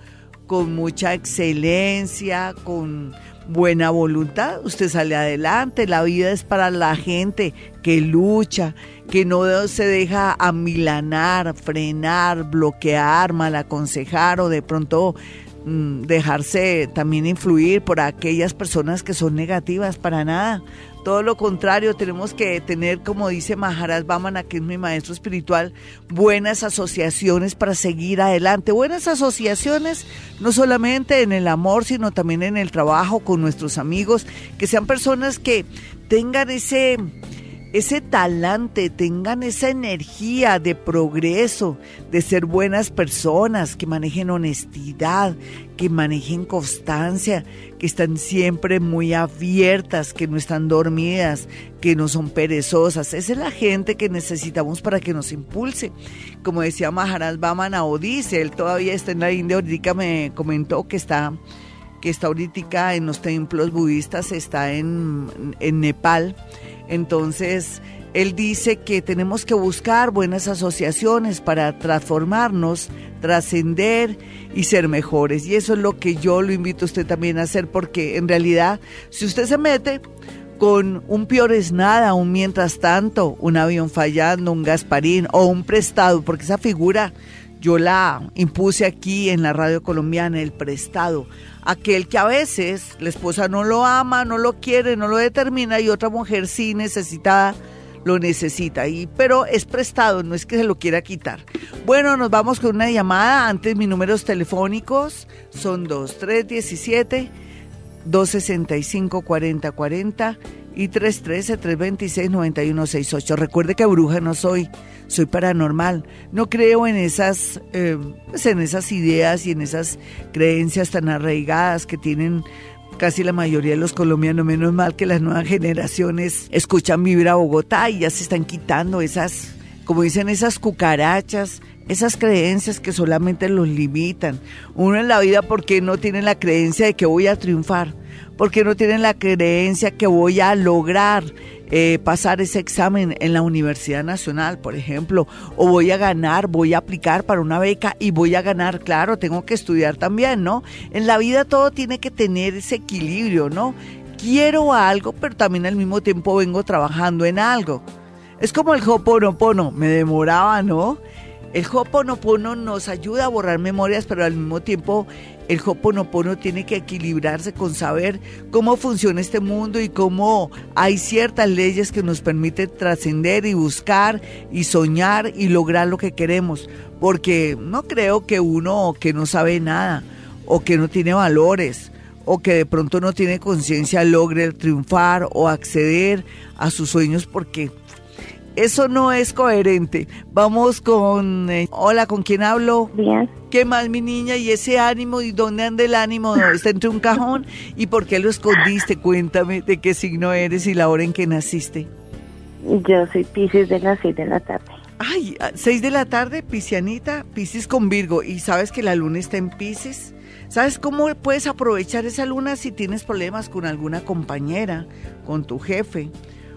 con mucha excelencia, con buena voluntad, usted sale adelante. La vida es para la gente que lucha, que no se deja amilanar, frenar, bloquear, mal aconsejar o de pronto mm, dejarse también influir por aquellas personas que son negativas para nada. Todo lo contrario, tenemos que tener, como dice Maharaj Vamana, que es mi maestro espiritual, buenas asociaciones para seguir adelante. Buenas asociaciones, no solamente en el amor, sino también en el trabajo con nuestros amigos, que sean personas que tengan ese ese talante, tengan esa energía de progreso, de ser buenas personas, que manejen honestidad, que manejen constancia, que están siempre muy abiertas, que no están dormidas, que no son perezosas. Esa es la gente que necesitamos para que nos impulse. Como decía Maharaj Baman dice, él todavía está en la India, ahorita me comentó que está que está ahorita en los templos budistas, está en Nepal. Entonces, él dice que tenemos que buscar buenas asociaciones para transformarnos, trascender y ser mejores. Y eso es lo que yo lo invito a usted también a hacer, porque en realidad, si usted se mete con un peor es nada, un mientras tanto, un avión fallando, un Gasparín o un prestado, porque esa figura yo la impuse aquí en la radio colombiana, el prestado aquel que a veces la esposa no lo ama, no lo quiere, no lo determina y otra mujer sí necesitada lo necesita, y, pero es prestado, no es que se lo quiera quitar. Bueno, nos vamos con una llamada. Antes mis números telefónicos son 2317 265 4040 y 313-326-9168. Recuerde que bruja no soy, soy paranormal. No creo en esas, eh, pues en esas ideas y en esas creencias tan arraigadas que tienen casi la mayoría de los colombianos. Menos mal que las nuevas generaciones escuchan vivir a Bogotá y ya se están quitando esas, como dicen, esas cucarachas. Esas creencias que solamente los limitan. Uno en la vida porque no tiene la creencia de que voy a triunfar porque no tienen la creencia que voy a lograr eh, pasar ese examen en la Universidad Nacional, por ejemplo, o voy a ganar, voy a aplicar para una beca y voy a ganar, claro, tengo que estudiar también, ¿no? En la vida todo tiene que tener ese equilibrio, ¿no? Quiero algo, pero también al mismo tiempo vengo trabajando en algo. Es como el Hoponopono, me demoraba, ¿no? El Hoponopono nos ayuda a borrar memorias, pero al mismo tiempo el Hoponopono tiene que equilibrarse con saber cómo funciona este mundo y cómo hay ciertas leyes que nos permiten trascender y buscar y soñar y lograr lo que queremos. Porque no creo que uno que no sabe nada o que no tiene valores o que de pronto no tiene conciencia logre triunfar o acceder a sus sueños porque eso no es coherente. Vamos con... Eh, hola, ¿con quién hablo? Bien. ¿Qué más, mi niña? ¿Y ese ánimo? ¿Y dónde anda el ánimo? ¿Está entre un cajón? ¿Y por qué lo escondiste? Cuéntame de qué signo eres y la hora en que naciste. Yo soy Pisces de las seis de la tarde. Ay, seis de la tarde, Piscianita, Pisces con Virgo. ¿Y sabes que la luna está en Pisces? ¿Sabes cómo puedes aprovechar esa luna si tienes problemas con alguna compañera, con tu jefe?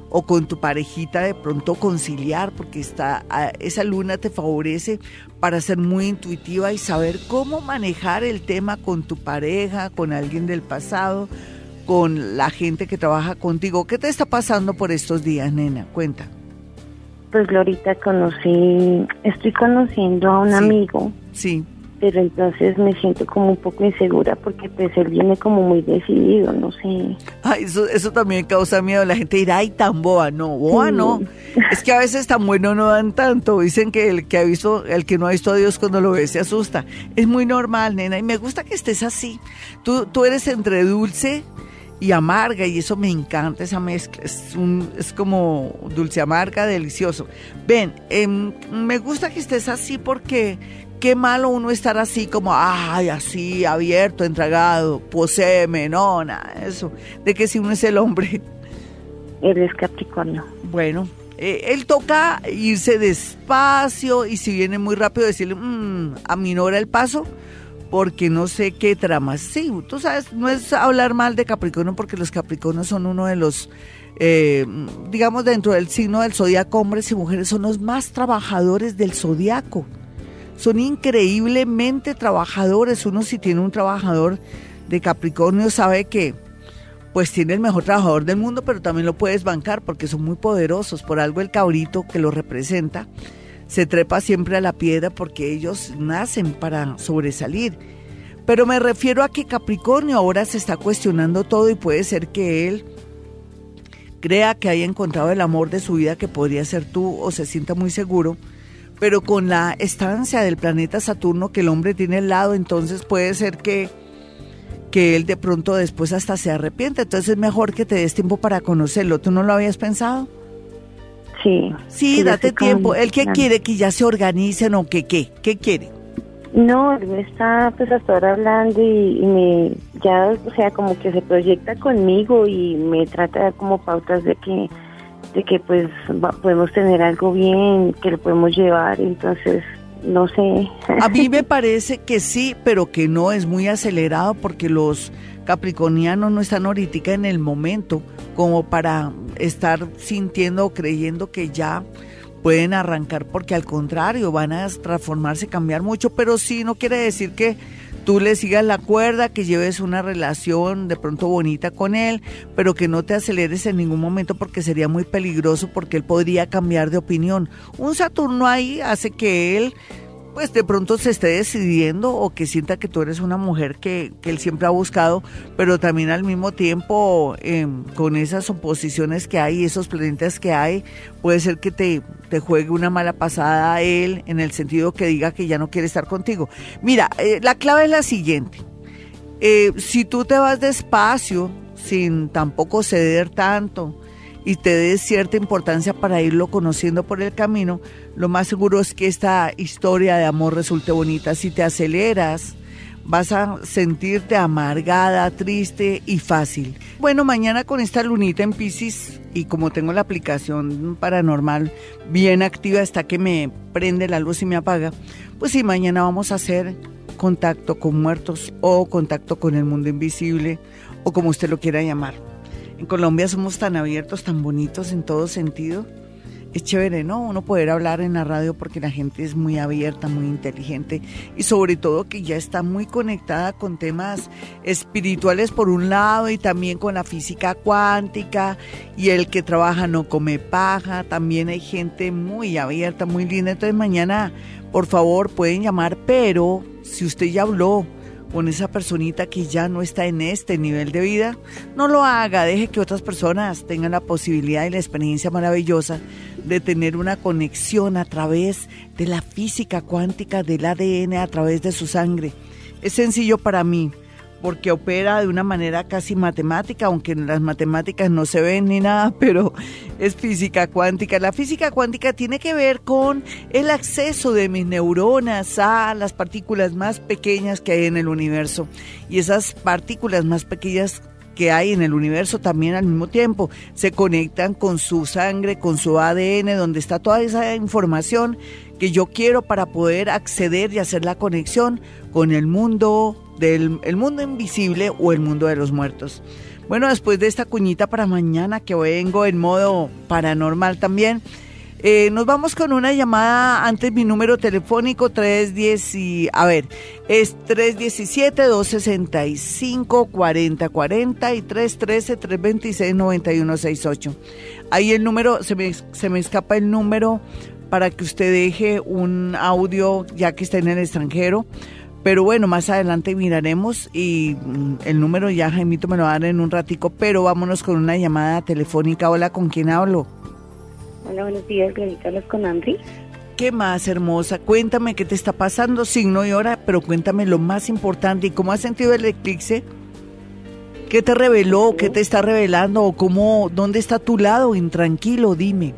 O con tu parejita de pronto conciliar, porque está, esa luna te favorece para ser muy intuitiva y saber cómo manejar el tema con tu pareja, con alguien del pasado, con la gente que trabaja contigo. ¿Qué te está pasando por estos días, nena? Cuenta. Pues Glorita, conocí, estoy conociendo a un amigo. Sí pero entonces me siento como un poco insegura porque pues él viene como muy decidido, no sé. Ay, eso, eso también causa miedo, la gente dirá, ay, tan boa, no, boa no, es que a veces tan bueno no dan tanto, dicen que el que ha visto, el que no ha visto a Dios cuando lo ve se asusta, es muy normal, nena, y me gusta que estés así, tú, tú eres entre dulce y amarga y eso me encanta esa mezcla. Es un es como dulce amarga delicioso. Ven em, me gusta que estés así porque qué malo uno estar así como, ay, así, abierto, entregado, poseeme, no, nada, eso. De que si uno es el hombre. Él es Capricornio. Bueno, eh, él toca irse despacio y si viene muy rápido decirle, mmm, aminora el paso, porque no sé qué tramas. Sí, tú sabes, no es hablar mal de Capricornio porque los Capricornios son uno de los, eh, digamos, dentro del signo del zodiaco, hombres y mujeres son los más trabajadores del zodiaco son increíblemente trabajadores. Uno si tiene un trabajador de Capricornio sabe que pues tiene el mejor trabajador del mundo, pero también lo puedes bancar porque son muy poderosos. Por algo el cabrito que lo representa se trepa siempre a la piedra porque ellos nacen para sobresalir. Pero me refiero a que Capricornio ahora se está cuestionando todo y puede ser que él crea que haya encontrado el amor de su vida que podría ser tú o se sienta muy seguro pero con la estancia del planeta Saturno que el hombre tiene al lado, entonces puede ser que, que él de pronto después hasta se arrepiente. Entonces es mejor que te des tiempo para conocerlo. ¿Tú no lo habías pensado? Sí. Sí, date tiempo. ¿El que claro. quiere que ya se organicen o que qué? ¿Qué quiere? No, él me está pues hasta ahora hablando y, y me ya, o sea, como que se proyecta conmigo y me trata de dar como pautas de que de que pues va- podemos tener algo bien, que lo podemos llevar, entonces no sé. A mí me parece que sí, pero que no es muy acelerado porque los capricornianos no están ahorita en el momento como para estar sintiendo o creyendo que ya pueden arrancar porque al contrario van a transformarse, cambiar mucho, pero sí no quiere decir que tú le sigas la cuerda, que lleves una relación de pronto bonita con él, pero que no te aceleres en ningún momento porque sería muy peligroso porque él podría cambiar de opinión. Un Saturno ahí hace que él pues de pronto se esté decidiendo o que sienta que tú eres una mujer que, que él siempre ha buscado, pero también al mismo tiempo eh, con esas oposiciones que hay, esos planetas que hay, puede ser que te, te juegue una mala pasada a él en el sentido que diga que ya no quiere estar contigo. Mira, eh, la clave es la siguiente. Eh, si tú te vas despacio, sin tampoco ceder tanto, y te des cierta importancia para irlo conociendo por el camino, lo más seguro es que esta historia de amor resulte bonita. Si te aceleras, vas a sentirte amargada, triste y fácil. Bueno, mañana con esta lunita en Pisces y como tengo la aplicación paranormal bien activa hasta que me prende la luz y me apaga, pues sí, mañana vamos a hacer contacto con muertos o contacto con el mundo invisible o como usted lo quiera llamar. En Colombia somos tan abiertos, tan bonitos en todo sentido. Es chévere, ¿no? Uno poder hablar en la radio porque la gente es muy abierta, muy inteligente y sobre todo que ya está muy conectada con temas espirituales por un lado y también con la física cuántica y el que trabaja no come paja. También hay gente muy abierta, muy linda. Entonces mañana, por favor, pueden llamar, pero si usted ya habló con esa personita que ya no está en este nivel de vida, no lo haga, deje que otras personas tengan la posibilidad y la experiencia maravillosa de tener una conexión a través de la física cuántica del ADN, a través de su sangre. Es sencillo para mí, porque opera de una manera casi matemática, aunque las matemáticas no se ven ni nada, pero es física cuántica. La física cuántica tiene que ver con el acceso de mis neuronas a las partículas más pequeñas que hay en el universo. Y esas partículas más pequeñas que hay en el universo también al mismo tiempo se conectan con su sangre, con su ADN, donde está toda esa información que yo quiero para poder acceder y hacer la conexión con el mundo del el mundo invisible o el mundo de los muertos. Bueno, después de esta cuñita para mañana que vengo en modo paranormal también, eh, nos vamos con una llamada antes mi número telefónico 310 y a ver, es 317 265 4040 y 313 326 9168. Ahí el número se me se me escapa el número para que usted deje un audio ya que está en el extranjero. Pero bueno, más adelante miraremos y mm, el número ya Jaimito me lo va a dar en un ratico, pero vámonos con una llamada telefónica. Hola, ¿con quién hablo? Hola, buenos días, con Andri. ¿Qué más, hermosa? Cuéntame qué te está pasando, signo y hora, pero cuéntame lo más importante y cómo has sentido el eclipse. ¿Qué te reveló? ¿Qué te está revelando? ¿O cómo, dónde está tu lado? Intranquilo, dime.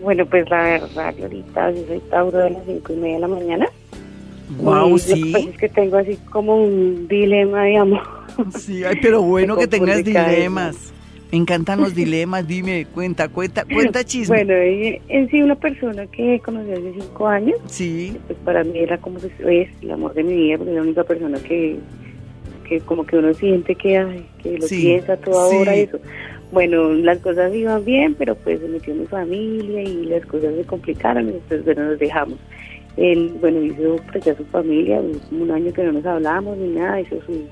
Bueno, pues la verdad, Glorita, yo soy Tauro de las cinco y media de la mañana. Wow, Y sí. es que tengo así como un dilema de amor. Sí, ay, pero bueno que tengas dilemas. Me encantan los dilemas, dime, cuenta, cuenta, cuenta chisme. Bueno, y en sí una persona que conocí hace cinco años, Sí, pues para mí era como que es el amor de mi vida, porque es la única persona que, que como que uno siente que, ay, que lo Sí, piensa toda sí. hora y eso. Bueno, las cosas iban bien, pero pues se metió mi familia y las cosas se complicaron, entonces bueno, nos dejamos. Él, bueno, hizo pues ya su familia, como un año que no nos hablábamos ni nada, hizo su,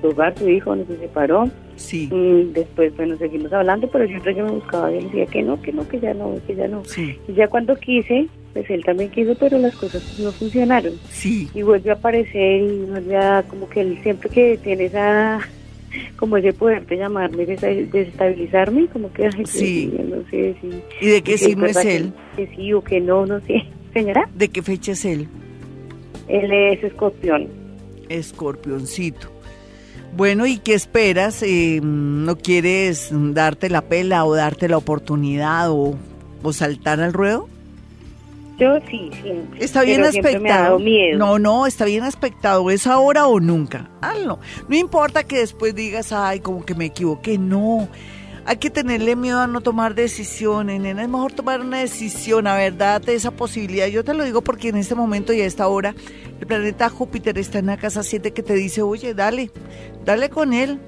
su hogar, su hijo, nos separó. sí, Mm, Después, bueno, seguimos hablando, pero siempre que me buscaba, le decía que no, que no, que ya no, que ya no. sí, Y ya cuando quise, pues él también quiso, pero las cosas no funcionaron. sí. Y vuelve a aparecer y vuelve a, como que él siempre que tiene esa, como ese poder de llamarme, desestabilizarme, como que, ay, Sí. no sé si... ¿Y de qué si signo es que- él? Que sí o que no, no sé. Señora, ¿De qué fecha es él? él es escorpión. Escorpioncito. Bueno, ¿y qué esperas? Eh, ¿No quieres darte la pela o darte la oportunidad o o saltar al ruedo? Yo sí, siempre. Está bien pero siempre me ha aspectado. dado miedo. No, no, está bien aspectado. ¿Es ahora o nunca? Hazlo. No importa que después digas, ay, como que me equivoqué. No. Hay que tenerle miedo a no tomar decisiones, nena. Es mejor tomar una decisión, a ver, date esa posibilidad. Yo te lo digo porque en este momento y a esta hora, el planeta Júpiter está en la casa 7 que te dice, oye, dale, dale con él.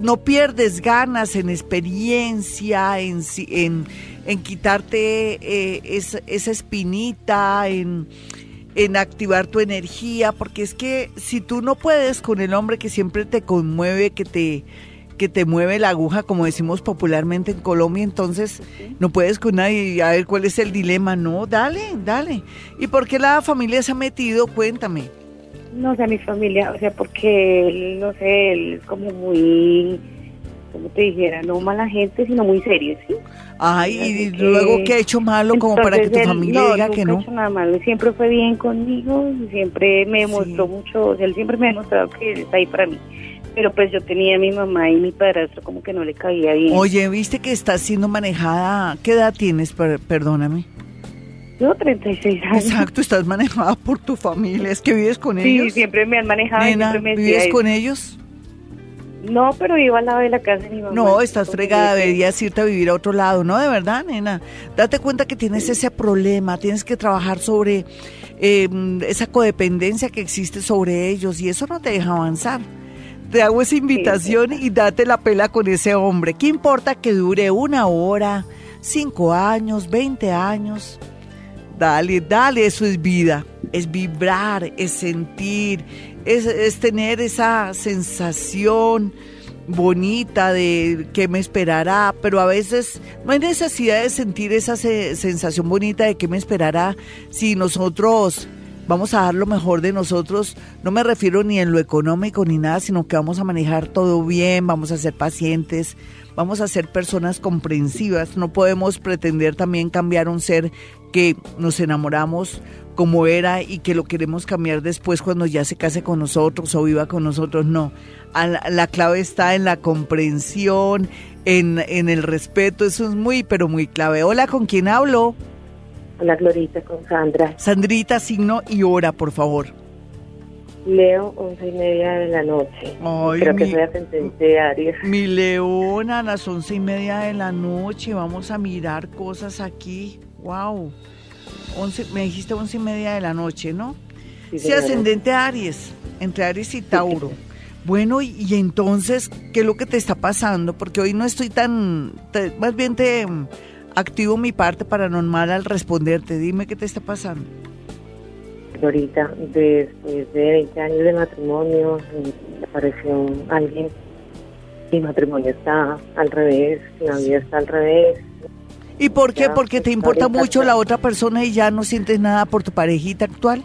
No pierdes ganas en experiencia, en, en quitarte eh, esa, esa espinita, en, en activar tu energía, porque es que si tú no puedes con el hombre que siempre te conmueve, que te que te mueve la aguja, como decimos popularmente en Colombia, entonces no puedes con nadie. A ver cuál es el dilema. No, dale, dale. ¿Y por qué la familia se ha metido? Cuéntame. No, o sea, mi familia, o sea, porque él, no sé, él es como muy, como te dijera, no mala gente, sino muy serio, ¿sí? Ay, Así y que- luego que ha hecho malo como para que tu él- familia no, diga que no. ha hecho nada malo, siempre fue bien conmigo, siempre me demostró mucho, o sea, él siempre me ha demostrado que él está ahí para mí. Pero pues yo tenía a mi mamá y mi padrastro como que no le caía bien. Oye, ¿viste que está siendo manejada? ¿Qué edad tienes? Per- perdóname. Yo 36 años. Exacto, estás manejada por tu familia. ¿Es que vives con Sí, ellos? siempre me han manejado. Nena, siempre me decía ¿vives eso. con ellos? No, pero iba al lado de la casa de mi mamá. No, estás fregada, deberías irte a vivir a otro lado, ¿no? De verdad, nena. Date cuenta que tienes ese problema, tienes que trabajar sobre eh, esa codependencia que existe sobre ellos y eso no te deja avanzar. Te hago esa invitación y date la pela con ese hombre. ¿Qué importa que dure una hora, cinco años, veinte años? Dale, dale, eso es vida. Es vibrar, es sentir, es, es tener esa sensación bonita de qué me esperará, pero a veces no hay necesidad de sentir esa se- sensación bonita de qué me esperará si nosotros vamos a dar lo mejor de nosotros. No me refiero ni en lo económico ni nada, sino que vamos a manejar todo bien, vamos a ser pacientes, vamos a ser personas comprensivas. No podemos pretender también cambiar un ser que nos enamoramos como era y que lo queremos cambiar después cuando ya se case con nosotros o viva con nosotros. No, la clave está en la comprensión, en, en el respeto. Eso es muy, pero muy clave. Hola, ¿con quién hablo? Hola, Glorita, con Sandra. Sandrita, signo y hora, por favor. Leo, once y media de la noche. Ay, Creo que mi- soy ascendente de Aries. Mi león a las once y media de la noche. Vamos a mirar cosas aquí. Wow. Once, me dijiste once y media de la noche, ¿no? Sí, Sí, ascendente Aries, entre Aries y Tauro. Bueno, y, y entonces, ¿qué es lo que te está pasando? Porque hoy no estoy tan, te- más bien te activo mi parte paranormal al responderte. Dime qué te está pasando. Glorita, después de 20 años de matrimonio, me apareció alguien. Mi matrimonio está al revés, la vida está al revés. ¿Y por qué? Ya, Porque te pues, importa mucho pues. la otra persona y ya no sientes nada por tu parejita actual.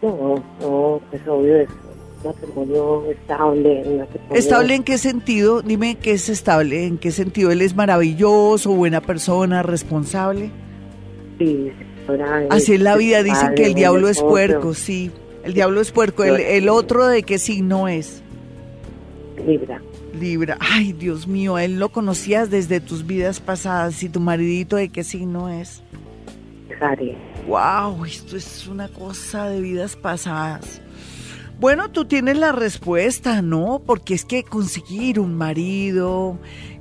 No, no, es obvio, es un matrimonio estable. un matrimonio- ¿Estable en qué sentido? Dime qué es estable, en qué sentido él es maravilloso, buena persona, responsable. Sí, Así es la vida, dicen padre, que el diablo es puerco, sí. El diablo es puerco. El, el otro de qué signo es? Libra. Libra. Ay, Dios mío, él lo conocías desde tus vidas pasadas. ¿Y tu maridito de qué signo es? Es Aries. Wow, esto es una cosa de vidas pasadas. Bueno, tú tienes la respuesta, ¿no? Porque es que conseguir un marido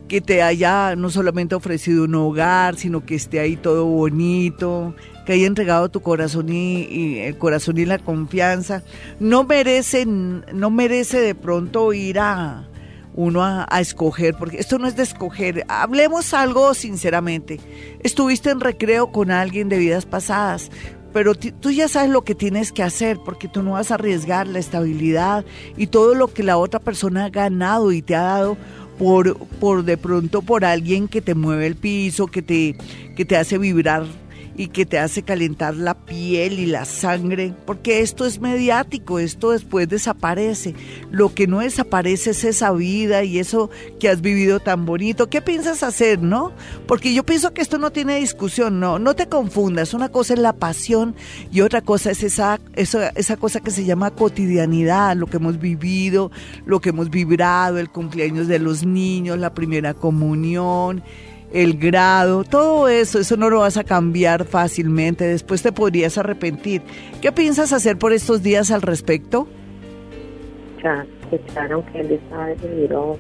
que te haya no solamente ofrecido un hogar, sino que esté ahí todo bonito, que haya entregado tu corazón y, el corazón y la confianza, no merece, no merece de pronto ir a uno a escoger, porque esto no es de escoger. Hablemos algo sinceramente. Estuviste en recreo con alguien de vidas pasadas, pero tú ya sabes lo que tienes que hacer, porque tú no vas a arriesgar la estabilidad y todo lo que la otra persona ha ganado y te ha dado por, por de pronto por alguien que te mueve el piso, que te, que te hace vibrar y que te hace calentar la piel y la sangre, porque esto es mediático, esto después desaparece. Lo que no desaparece es esa vida y eso que has vivido tan bonito. ¿Qué piensas hacer, no? Porque yo pienso que esto no tiene discusión, no, no te confundas. Una cosa es la pasión y otra cosa es esa, esa, esa cosa que se llama cotidianidad, lo que hemos vivido, lo que hemos vibrado, el cumpleaños de los niños, la primera comunión el grado, todo eso, eso no lo vas a cambiar fácilmente, después te podrías arrepentir. ¿Qué piensas hacer por estos días al respecto? Ya, que claro que él está decidido,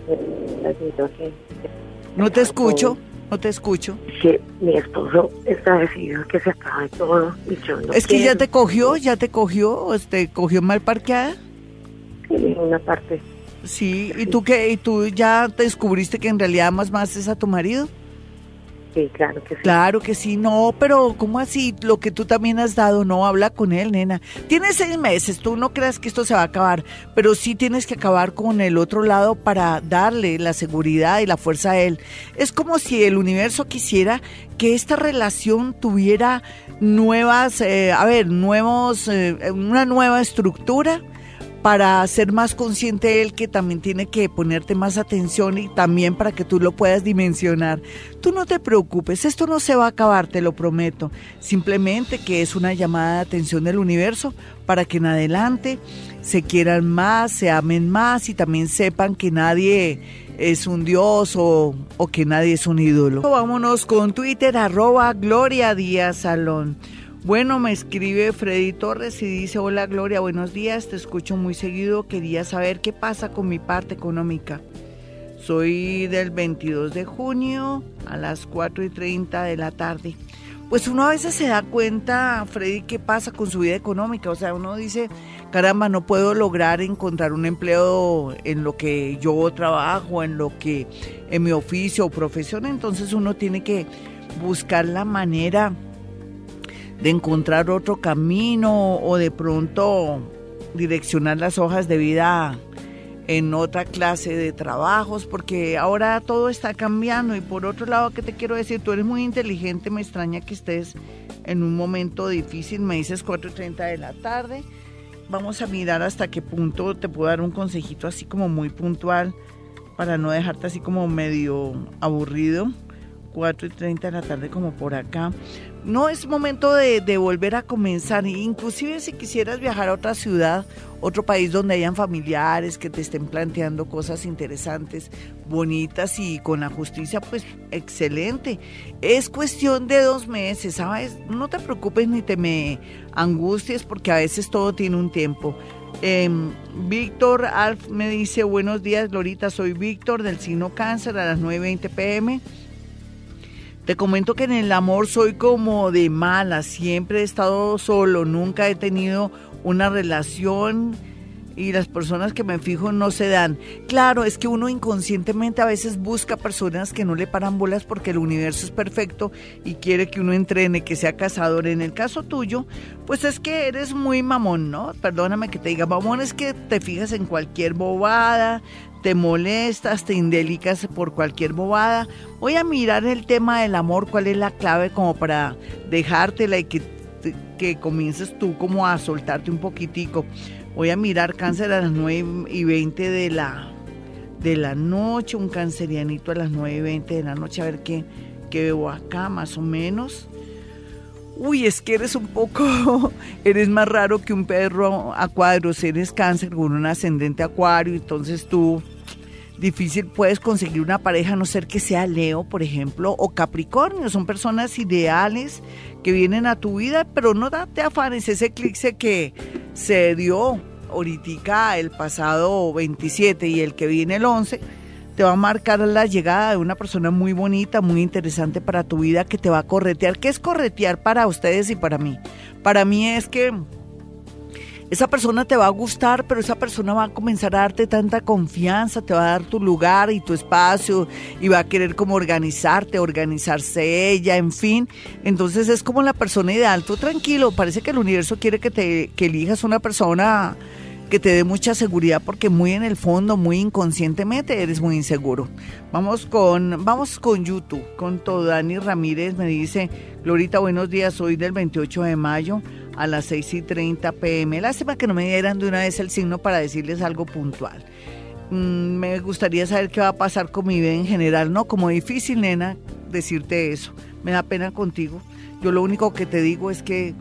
decidido que... No te escucho, no te escucho. Que mi esposo está decidido que se acabe todo y yo no Es que ya te cogió, ya te cogió, este, cogió mal parqueada. Sí, una parte. Sí, ¿y tú qué? ¿Y tú ya te descubriste que en realidad amas más es a tu marido? Claro que sí. Claro que sí, no, pero ¿cómo así? Lo que tú también has dado, no, habla con él, nena. Tienes seis meses, tú no creas que esto se va a acabar, pero sí tienes que acabar con el otro lado para darle la seguridad y la fuerza a él. Es como si el universo quisiera que esta relación tuviera nuevas, eh, a ver, nuevos, eh, una nueva estructura para ser más consciente él que también tiene que ponerte más atención y también para que tú lo puedas dimensionar. Tú no te preocupes, esto no se va a acabar, te lo prometo. Simplemente que es una llamada de atención del universo para que en adelante se quieran más, se amen más y también sepan que nadie es un dios o, que nadie es un ídolo. Vámonos con Twitter, arroba Gloria Díaz Salón. Bueno, me escribe Freddy Torres y dice, hola Gloria, buenos días, te escucho muy seguido, quería saber qué pasa con mi parte económica. Soy del 22 de junio a las 4 y 30 de la tarde. Pues uno a veces se da cuenta, Freddy, qué pasa con su vida económica. O sea, uno dice, caramba, no puedo lograr encontrar un empleo en lo que yo trabajo, en lo que, en mi oficio o profesión. Entonces uno tiene que buscar la manera de encontrar otro camino o de pronto direccionar las hojas de vida en otra clase de trabajos, porque ahora todo está cambiando. Y por otro lado, ¿qué te quiero decir? Tú eres muy inteligente, me extraña que estés en un momento difícil, me dices 4.30 de la tarde. Vamos a mirar hasta qué punto te puedo dar un consejito así como muy puntual para no dejarte así como medio aburrido. 4 y 30 de la tarde como por acá. No es momento de, volver a comenzar. Inclusive si quisieras viajar a otra ciudad, otro país donde hayan familiares que te estén planteando cosas interesantes, bonitas y con la justicia, pues excelente. Es cuestión de dos meses. No te preocupes ni te me angusties porque a veces todo tiene un tiempo. Eh, Víctor Alf me dice, buenos días, Lorita, soy Víctor del signo cáncer a las 9.20 pm. Te comento que en el amor soy como de mala, siempre he estado solo, nunca he tenido una relación y las personas que me fijo no se dan. Claro, es que uno inconscientemente a veces busca personas que no le paran bolas porque el universo es perfecto y quiere que uno entrene, que sea cazador. En el caso tuyo, pues es que eres muy mamón, ¿no? Perdóname que te diga mamón, es que te fijas en cualquier bobada, te molestas, te indelicas por cualquier bobada. Voy a mirar el tema del amor, cuál es la clave como para dejártela y que, que comiences tú como a soltarte un poquitico. Voy a mirar cáncer a las 9 y 20 de la, de la noche, un cancerianito a las 9 y 20 de la noche, a ver qué, qué veo acá más o menos. Uy, es que eres un poco, eres más raro que un perro a cuadros, eres cáncer con un ascendente acuario, entonces tú difícil puedes conseguir una pareja a no ser que sea Leo, por ejemplo, o Capricornio. Son personas ideales que vienen a tu vida, pero no te afanes. Ese eclipse que se dio ahorita el pasado 27 y el que viene el 11, te va a marcar la llegada de una persona muy bonita, muy interesante para tu vida que te va a corretear. ¿Qué es corretear para ustedes y para mí? Para mí es que esa persona te va a gustar, pero esa persona va a comenzar a darte tanta confianza, te va a dar tu lugar y tu espacio y va a querer como organizarte, organizarse ella, en fin. Entonces es como la persona ideal. Tú tranquilo, parece que el universo quiere que te que elijas una persona que te dé mucha seguridad porque muy en el fondo, muy inconscientemente eres muy inseguro. Vamos con vamos con YouTube, con todo Dani Ramírez me dice, "Glorita, buenos días, soy del 28 de mayo." A las 6 y 30 pm. Lástima que no me dieran de una vez el signo para decirles algo puntual. Mm, me gustaría saber qué va a pasar con mi vida en general, ¿no? Como difícil, nena, decirte eso. Me da pena contigo. Yo lo único que te digo es que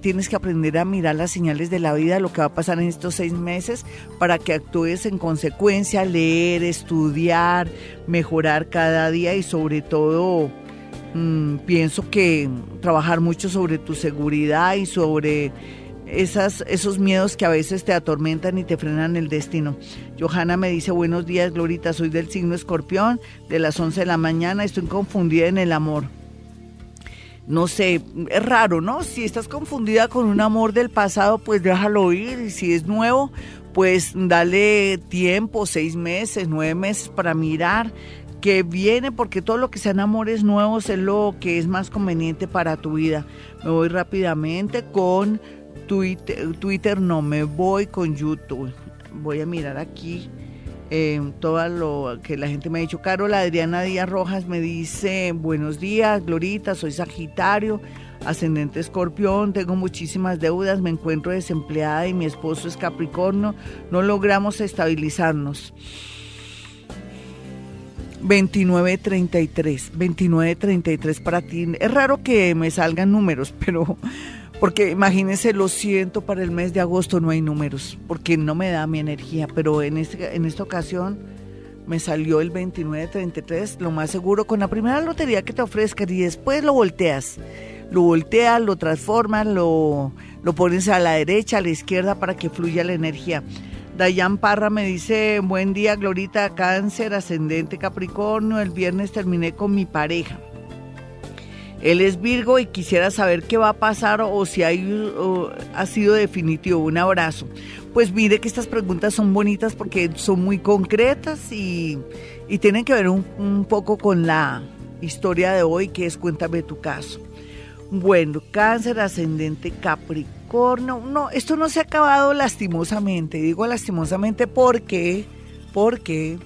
tienes que aprender a mirar las señales de la vida, lo que va a pasar en estos seis meses, para que actúes en consecuencia, leer, estudiar, mejorar cada día y sobre todo mm, pienso que trabajar mucho sobre tu seguridad y sobre esas, esos miedos que a veces te atormentan y te frenan el destino. Johanna me dice, buenos días, Glorita, soy del signo escorpión, de las 11 de la mañana, estoy confundida en el amor. No sé, es raro, ¿no? Si estás confundida con un amor del pasado, pues déjalo ir. Y si es nuevo, pues dale tiempo, seis meses, nueve meses para mirar que viene, porque todo lo que sean amores nuevos es lo que es más conveniente para tu vida. Me voy rápidamente con Twitter, Twitter no, me voy con YouTube. Voy a mirar aquí eh, todo lo que la gente me ha dicho. Carol Adriana Díaz Rojas me dice, buenos días, Glorita, soy Sagitario, ascendente escorpión, tengo muchísimas deudas, me encuentro desempleada y mi esposo es Capricornio, no logramos estabilizarnos. 2933, 2933 para ti. Es raro que me salgan números, pero porque imagínense, lo siento, para el mes de agosto no hay números, porque no me da mi energía, pero en, este, en esta ocasión me salió el 2933, lo más seguro, con la primera lotería que te ofrezcan y después lo volteas. Lo volteas, lo transformas, lo, lo pones a la derecha, a la izquierda para que fluya la energía. Dayan Parra me dice, buen día, Glorita, cáncer, ascendente Capricornio, el viernes terminé con mi pareja. Él es Virgo y quisiera saber qué va a pasar o si hay, ha sido definitivo. Un abrazo. Pues mire que estas preguntas son bonitas porque son muy concretas y, tienen que ver un, un, poco con la historia de hoy que es Cuéntame tu caso. Bueno, cáncer ascendente Capricornio. No, esto no se ha acabado lastimosamente. Digo lastimosamente porque, porque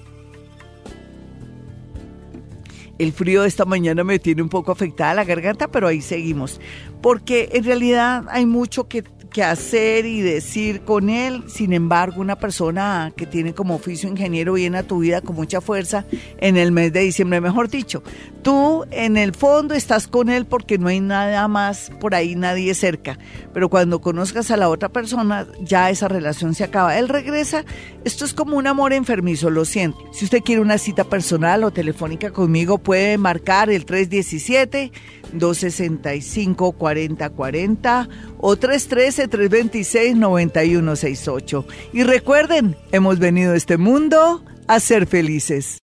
el frío de esta mañana me tiene un poco afectada la garganta, pero ahí seguimos. Porque en realidad hay mucho que que hacer y decir con él. Sin embargo, una persona que tiene como oficio ingeniero viene a tu vida con mucha fuerza en el mes de diciembre, mejor dicho. Tú en el fondo estás con él porque no hay nada más por ahí, nadie cerca. Pero cuando conozcas a la otra persona, ya esa relación se acaba. Él regresa. Esto es como un amor enfermizo, lo siento. Si usted quiere una cita personal o telefónica conmigo, puede marcar el 317 265 4040 o 313-326-9168. Y recuerden, hemos venido a este mundo a ser felices.